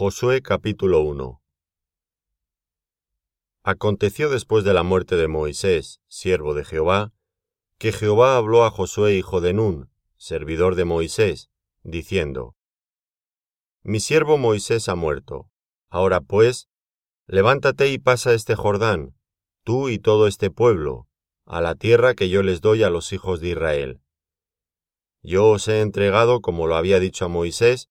Josué capítulo 1 Aconteció después de la muerte de Moisés, siervo de Jehová, que Jehová habló a Josué hijo de Nun, servidor de Moisés, diciendo, Mi siervo Moisés ha muerto. Ahora pues, levántate y pasa este Jordán, tú y todo este pueblo, a la tierra que yo les doy a los hijos de Israel. Yo os he entregado, como lo había dicho a Moisés,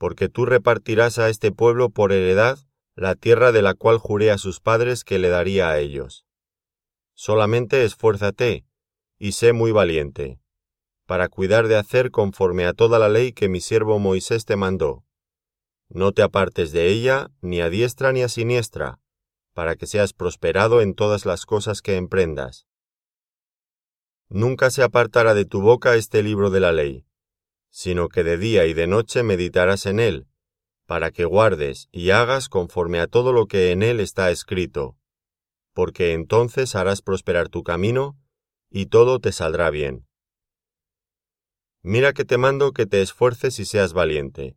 porque tú repartirás a este pueblo por heredad la tierra de la cual juré a sus padres que le daría a ellos. Solamente esfuérzate, y sé muy valiente, para cuidar de hacer conforme a toda la ley que mi siervo Moisés te mandó. No te apartes de ella, ni a diestra ni a siniestra, para que seas prosperado en todas las cosas que emprendas. Nunca se apartará de tu boca este libro de la ley, sino que de día y de noche meditarás en él, para que guardes y hagas conforme a todo lo que en él está escrito, porque entonces harás prosperar tu camino, y todo te saldrá bien. Mira que te mando que te esfuerces y seas valiente.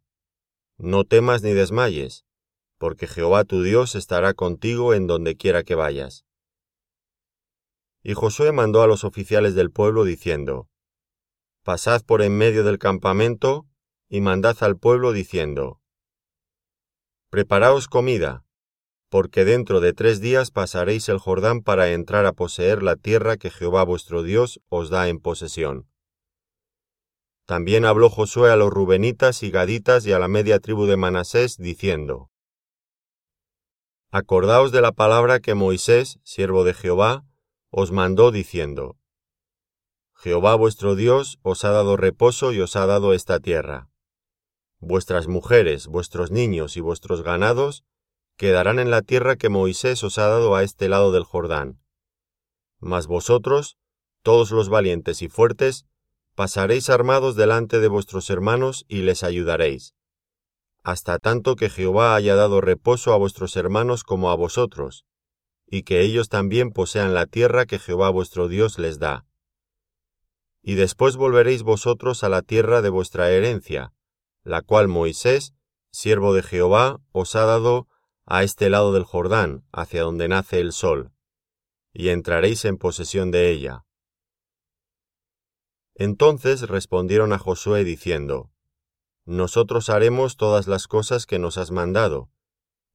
No temas ni desmayes, porque Jehová tu Dios estará contigo en donde quiera que vayas. Y Josué mandó a los oficiales del pueblo diciendo, pasad por en medio del campamento y mandad al pueblo diciendo, Preparaos comida, porque dentro de tres días pasaréis el Jordán para entrar a poseer la tierra que Jehová vuestro Dios os da en posesión. También habló Josué a los rubenitas y gaditas y a la media tribu de Manasés, diciendo, Acordaos de la palabra que Moisés, siervo de Jehová, os mandó diciendo, Jehová vuestro Dios os ha dado reposo y os ha dado esta tierra. Vuestras mujeres, vuestros niños y vuestros ganados quedarán en la tierra que Moisés os ha dado a este lado del Jordán. Mas vosotros, todos los valientes y fuertes, pasaréis armados delante de vuestros hermanos y les ayudaréis, hasta tanto que Jehová haya dado reposo a vuestros hermanos como a vosotros, y que ellos también posean la tierra que Jehová vuestro Dios les da y después volveréis vosotros a la tierra de vuestra herencia, la cual Moisés, siervo de Jehová, os ha dado a este lado del Jordán, hacia donde nace el sol, y entraréis en posesión de ella. Entonces respondieron a Josué diciendo, Nosotros haremos todas las cosas que nos has mandado,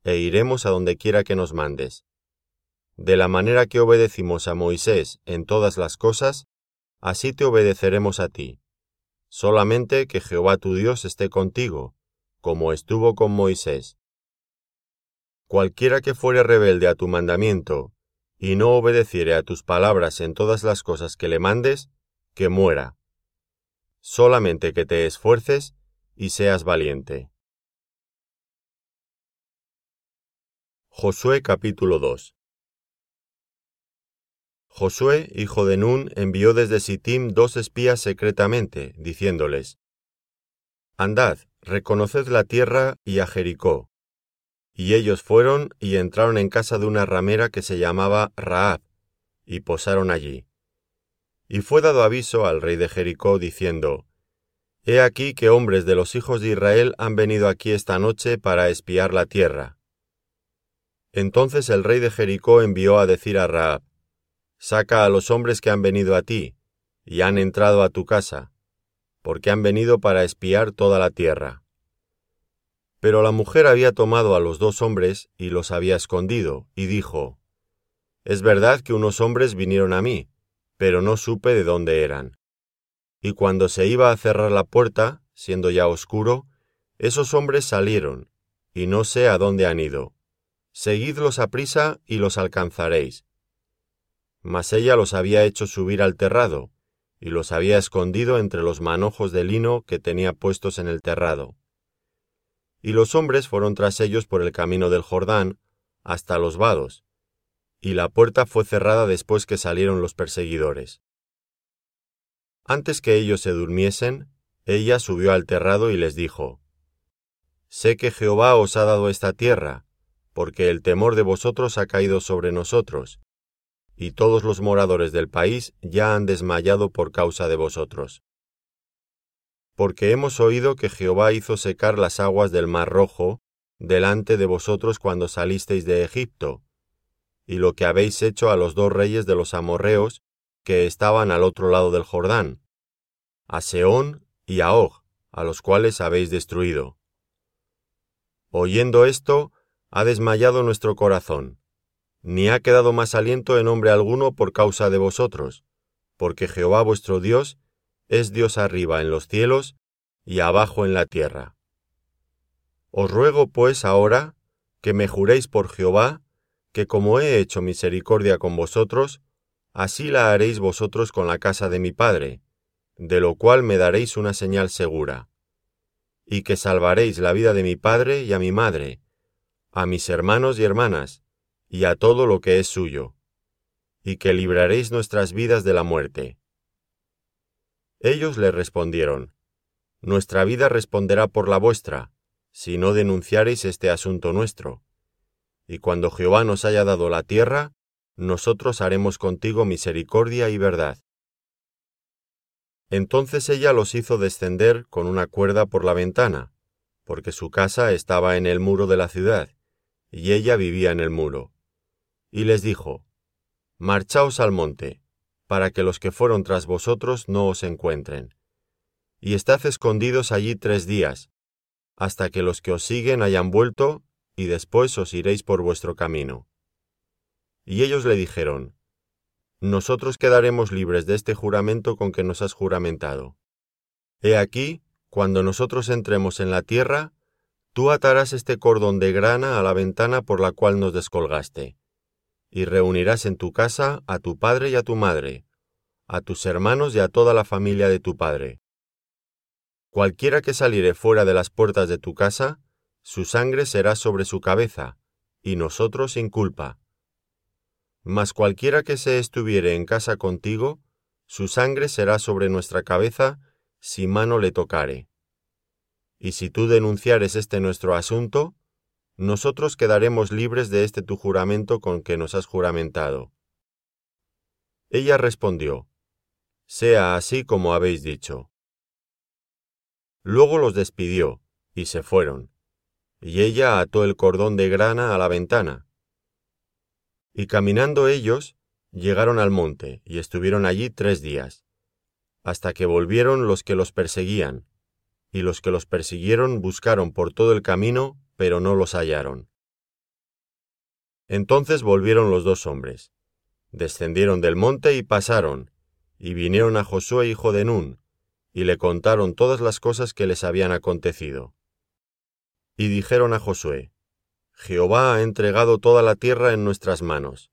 e iremos a donde quiera que nos mandes. De la manera que obedecimos a Moisés en todas las cosas, así te obedeceremos a ti. Solamente que Jehová tu Dios esté contigo, como estuvo con Moisés. Cualquiera que fuere rebelde a tu mandamiento, y no obedeciere a tus palabras en todas las cosas que le mandes, que muera. Solamente que te esfuerces y seas valiente. Josué capítulo 2 Josué, hijo de Nun, envió desde Sittim dos espías secretamente, diciéndoles, Andad, reconoced la tierra y a Jericó. Y ellos fueron y entraron en casa de una ramera que se llamaba Raab, y posaron allí. Y fue dado aviso al rey de Jericó, diciendo, He aquí que hombres de los hijos de Israel han venido aquí esta noche para espiar la tierra. Entonces el rey de Jericó envió a decir a Raab, Saca a los hombres que han venido a ti, y han entrado a tu casa, porque han venido para espiar toda la tierra. Pero la mujer había tomado a los dos hombres y los había escondido, y dijo, Es verdad que unos hombres vinieron a mí, pero no supe de dónde eran. Y cuando se iba a cerrar la puerta, siendo ya oscuro, esos hombres salieron, y no sé a dónde han ido. Seguidlos a prisa y los alcanzaréis, mas ella los había hecho subir al terrado, y los había escondido entre los manojos de lino que tenía puestos en el terrado. y los hombres fueron tras ellos por el camino del Jordán hasta los vados, y la puerta fue cerrada después que salieron los perseguidores. Antes que ellos se durmiesen, ella subió al terrado y les dijo, Sé que Jehová os ha dado esta tierra, porque el temor de vosotros ha caído sobre nosotros, y todos los moradores del país ya han desmayado por causa de vosotros. Porque hemos oído que Jehová hizo secar las aguas del mar rojo delante de vosotros cuando salisteis de Egipto, y lo que habéis hecho a los dos reyes de los amorreos que estaban al otro lado del Jordán, a Seón y a Og, a los cuales habéis destruido. Oyendo esto, ha desmayado nuestro corazón, ni ha quedado más aliento en hombre alguno por causa de vosotros, porque Jehová vuestro Dios es Dios arriba en los cielos y abajo en la tierra. Os ruego pues ahora que me juréis por Jehová, que como he hecho misericordia con vosotros, así la haréis vosotros con la casa de mi Padre, de lo cual me daréis una señal segura, y que salvaréis la vida de mi Padre y a mi Madre, a mis hermanos y hermanas, y a todo lo que es suyo, y que libraréis nuestras vidas de la muerte. Ellos le respondieron, Nuestra vida responderá por la vuestra, si no denunciareis este asunto nuestro. Y cuando Jehová nos haya dado la tierra, nosotros haremos contigo misericordia y verdad. Entonces ella los hizo descender con una cuerda por la ventana, porque su casa estaba en el muro de la ciudad, y ella vivía en el muro y les dijo, Marchaos al monte, para que los que fueron tras vosotros no os encuentren. Y estad escondidos allí tres días, hasta que los que os siguen hayan vuelto, y después os iréis por vuestro camino. Y ellos le dijeron, Nosotros quedaremos libres de este juramento con que nos has juramentado. He aquí, cuando nosotros entremos en la tierra, tú atarás este cordón de grana a la ventana por la cual nos descolgaste y reunirás en tu casa a tu padre y a tu madre, a tus hermanos y a toda la familia de tu padre. Cualquiera que saliere fuera de las puertas de tu casa, su sangre será sobre su cabeza, y nosotros sin culpa. Mas cualquiera que se estuviere en casa contigo, su sangre será sobre nuestra cabeza, si mano le tocare. Y si tú denunciares este nuestro asunto, nosotros quedaremos libres de este tu juramento con que nos has juramentado. Ella respondió, Sea así como habéis dicho. Luego los despidió, y se fueron, y ella ató el cordón de grana a la ventana. Y caminando ellos, llegaron al monte, y estuvieron allí tres días, hasta que volvieron los que los perseguían, y los que los persiguieron buscaron por todo el camino pero no los hallaron. Entonces volvieron los dos hombres, descendieron del monte y pasaron, y vinieron a Josué hijo de Nun, y le contaron todas las cosas que les habían acontecido. Y dijeron a Josué, Jehová ha entregado toda la tierra en nuestras manos,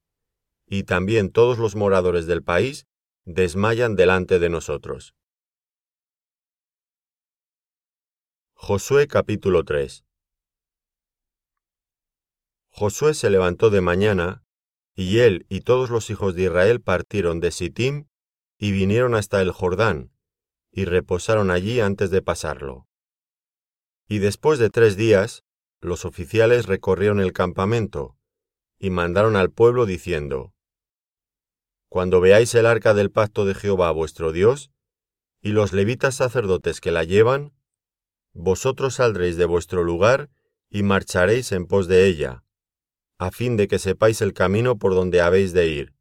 y también todos los moradores del país desmayan delante de nosotros. Josué capítulo 3 Josué se levantó de mañana, y él y todos los hijos de Israel partieron de Sittim y vinieron hasta el Jordán, y reposaron allí antes de pasarlo. Y después de tres días, los oficiales recorrieron el campamento, y mandaron al pueblo diciendo, Cuando veáis el arca del pacto de Jehová vuestro Dios, y los levitas sacerdotes que la llevan, vosotros saldréis de vuestro lugar y marcharéis en pos de ella, a fin de que sepáis el camino por donde habéis de ir,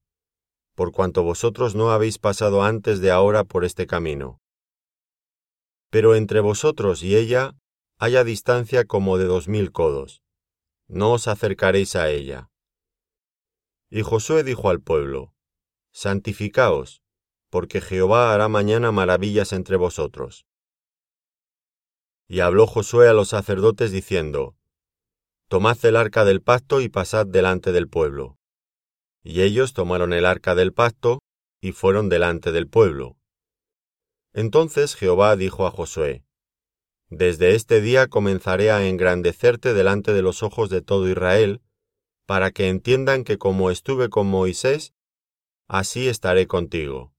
por cuanto vosotros no habéis pasado antes de ahora por este camino. Pero entre vosotros y ella haya distancia como de dos mil codos. No os acercaréis a ella. Y Josué dijo al pueblo, Santificaos, porque Jehová hará mañana maravillas entre vosotros. Y habló Josué a los sacerdotes diciendo, Tomad el arca del pacto y pasad delante del pueblo. Y ellos tomaron el arca del pacto y fueron delante del pueblo. Entonces Jehová dijo a Josué, Desde este día comenzaré a engrandecerte delante de los ojos de todo Israel, para que entiendan que como estuve con Moisés, así estaré contigo.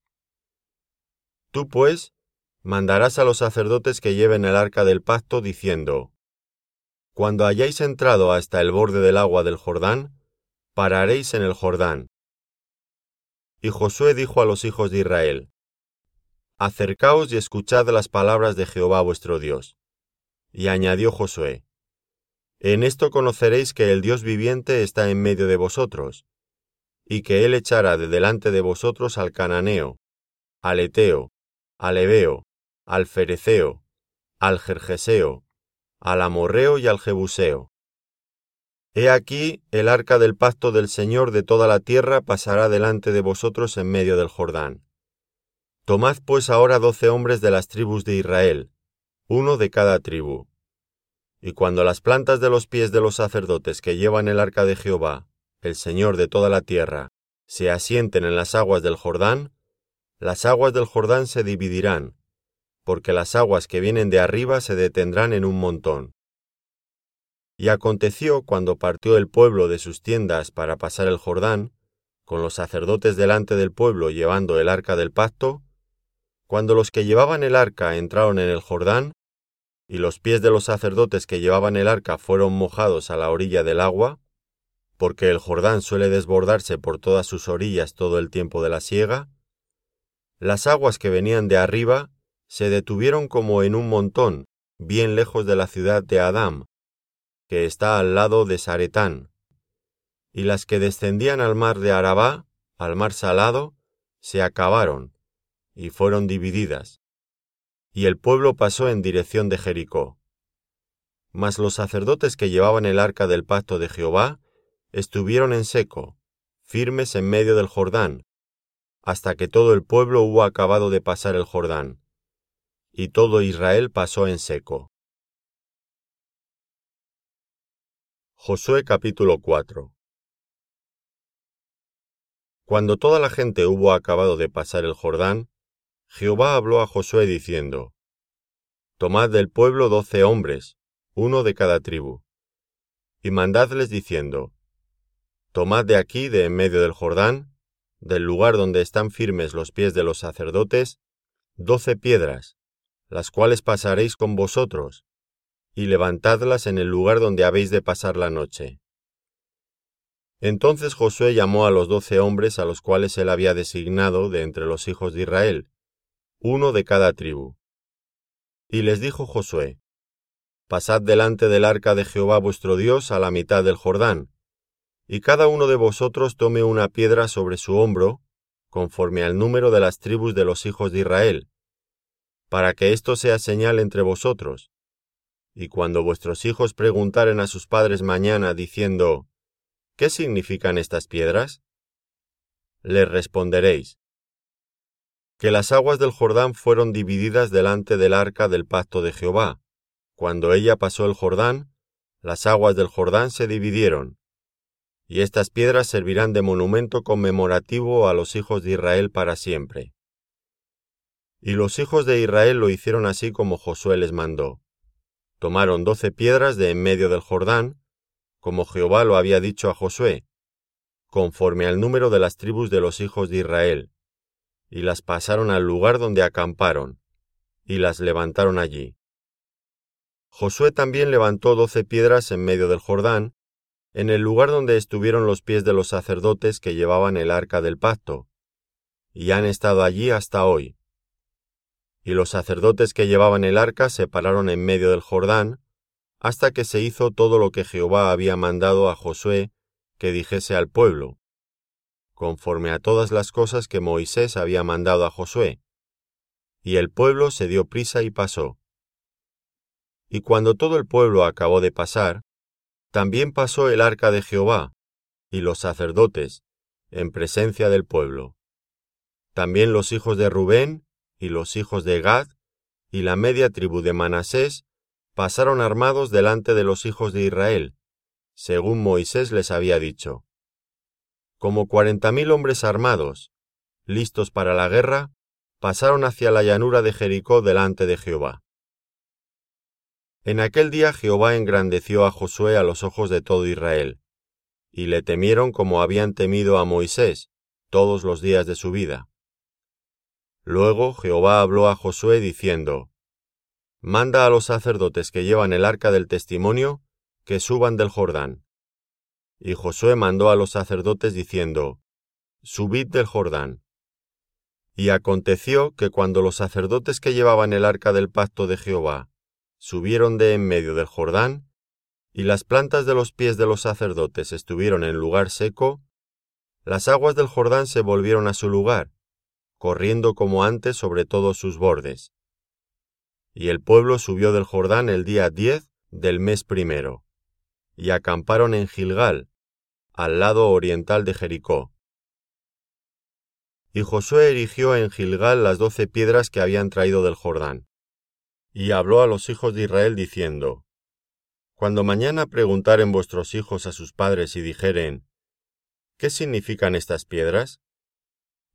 Tú, pues, mandarás a los sacerdotes que lleven el arca del pacto, diciendo, Cuando hayáis entrado hasta el borde del agua del Jordán, pararéis en el Jordán. Y Josué dijo a los hijos de Israel, Acercaos y escuchad las palabras de Jehová vuestro Dios. Y añadió Josué, En esto conoceréis que el Dios viviente está en medio de vosotros, y que él echará de delante de vosotros al cananeo, al eteo, al ebeo, al fereceo, al jerjeseo, al amorreo y al jebuseo, He aquí el arca del pacto del Señor de toda la tierra pasará delante de vosotros en medio del Jordán. Tomad pues ahora doce hombres de las tribus de Israel, uno de cada tribu. Y cuando las plantas de los pies de los sacerdotes que llevan el arca de Jehová, el Señor de toda la tierra, se asienten en las aguas del Jordán, las aguas del Jordán se dividirán, porque las aguas que vienen de arriba se detendrán en un montón. Y aconteció cuando partió el pueblo de sus tiendas para pasar el Jordán, con los sacerdotes delante del pueblo llevando el arca del pacto, cuando los que llevaban el arca entraron en el Jordán, y los pies de los sacerdotes que llevaban el arca fueron mojados a la orilla del agua, porque el Jordán suele desbordarse por todas sus orillas todo el tiempo de la siega, las aguas que venían de arriba se detuvieron como en un montón, bien lejos de la ciudad de Adam, que está al lado de Saretán, y las que descendían al mar de Arabá, al mar salado, se acabaron, y fueron divididas, y el pueblo pasó en dirección de Jericó. Mas los sacerdotes que llevaban el arca del pacto de Jehová estuvieron en seco, firmes en medio del Jordán, hasta que todo el pueblo hubo acabado de pasar el Jordán, y todo Israel pasó en seco. Josué capítulo 4 Cuando toda la gente hubo acabado de pasar el Jordán, Jehová habló a Josué diciendo, Tomad del pueblo doce hombres, uno de cada tribu, y mandadles diciendo, Tomad de aquí, de en medio del Jordán, del lugar donde están firmes los pies de los sacerdotes, doce piedras, las cuales pasaréis con vosotros, y levantadlas en el lugar donde habéis de pasar la noche. Entonces Josué llamó a los doce hombres a los cuales él había designado de entre los hijos de Israel, uno de cada tribu. Y les dijo Josué, Pasad delante del arca de Jehová vuestro Dios a la mitad del Jordán, y cada uno de vosotros tome una piedra sobre su hombro, conforme al número de las tribus de los hijos de Israel, para que esto sea señal entre vosotros, y cuando vuestros hijos preguntaren a sus padres mañana diciendo, ¿qué significan estas piedras? Les responderéis, que las aguas del Jordán fueron divididas delante del arca del pacto de Jehová. Cuando ella pasó el Jordán, las aguas del Jordán se dividieron, y estas piedras servirán de monumento conmemorativo a los hijos de Israel para siempre. Y los hijos de Israel lo hicieron así como Josué les mandó tomaron doce piedras de en medio del Jordán, como Jehová lo había dicho a Josué, conforme al número de las tribus de los hijos de Israel, y las pasaron al lugar donde acamparon, y las levantaron allí. Josué también levantó doce piedras en medio del Jordán, en el lugar donde estuvieron los pies de los sacerdotes que llevaban el arca del pacto, y han estado allí hasta hoy. Y los sacerdotes que llevaban el arca se pararon en medio del Jordán, hasta que se hizo todo lo que Jehová había mandado a Josué que dijese al pueblo, conforme a todas las cosas que Moisés había mandado a Josué. Y el pueblo se dio prisa y pasó. Y cuando todo el pueblo acabó de pasar, también pasó el arca de Jehová, y los sacerdotes, en presencia del pueblo. También los hijos de Rubén y los hijos de Gad, y la media tribu de Manasés, pasaron armados delante de los hijos de Israel, según Moisés les había dicho. Como cuarenta mil hombres armados, listos para la guerra, pasaron hacia la llanura de Jericó delante de Jehová. En aquel día Jehová engrandeció a Josué a los ojos de todo Israel, y le temieron como habían temido a Moisés todos los días de su vida. Luego Jehová habló a Josué diciendo, Manda a los sacerdotes que llevan el arca del testimonio que suban del Jordán. Y Josué mandó a los sacerdotes diciendo, Subid del Jordán. Y aconteció que cuando los sacerdotes que llevaban el arca del pacto de Jehová subieron de en medio del Jordán, y las plantas de los pies de los sacerdotes estuvieron en lugar seco, las aguas del Jordán se volvieron a su lugar, corriendo como antes sobre todos sus bordes. Y el pueblo subió del Jordán el día diez del mes primero, y acamparon en Gilgal, al lado oriental de Jericó. Y Josué erigió en Gilgal las doce piedras que habían traído del Jordán. Y habló a los hijos de Israel diciendo, Cuando mañana preguntaren vuestros hijos a sus padres y dijeren, ¿qué significan estas piedras?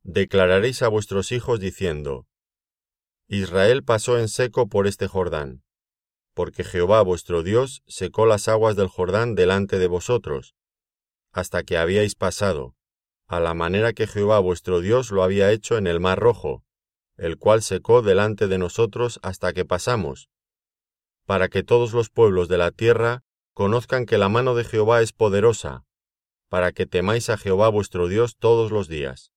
Declararéis a vuestros hijos diciendo, Israel pasó en seco por este Jordán, porque Jehová vuestro Dios secó las aguas del Jordán delante de vosotros, hasta que habíais pasado, a la manera que Jehová vuestro Dios lo había hecho en el mar rojo, el cual secó delante de nosotros hasta que pasamos, para que todos los pueblos de la tierra conozcan que la mano de Jehová es poderosa, para que temáis a Jehová vuestro Dios todos los días.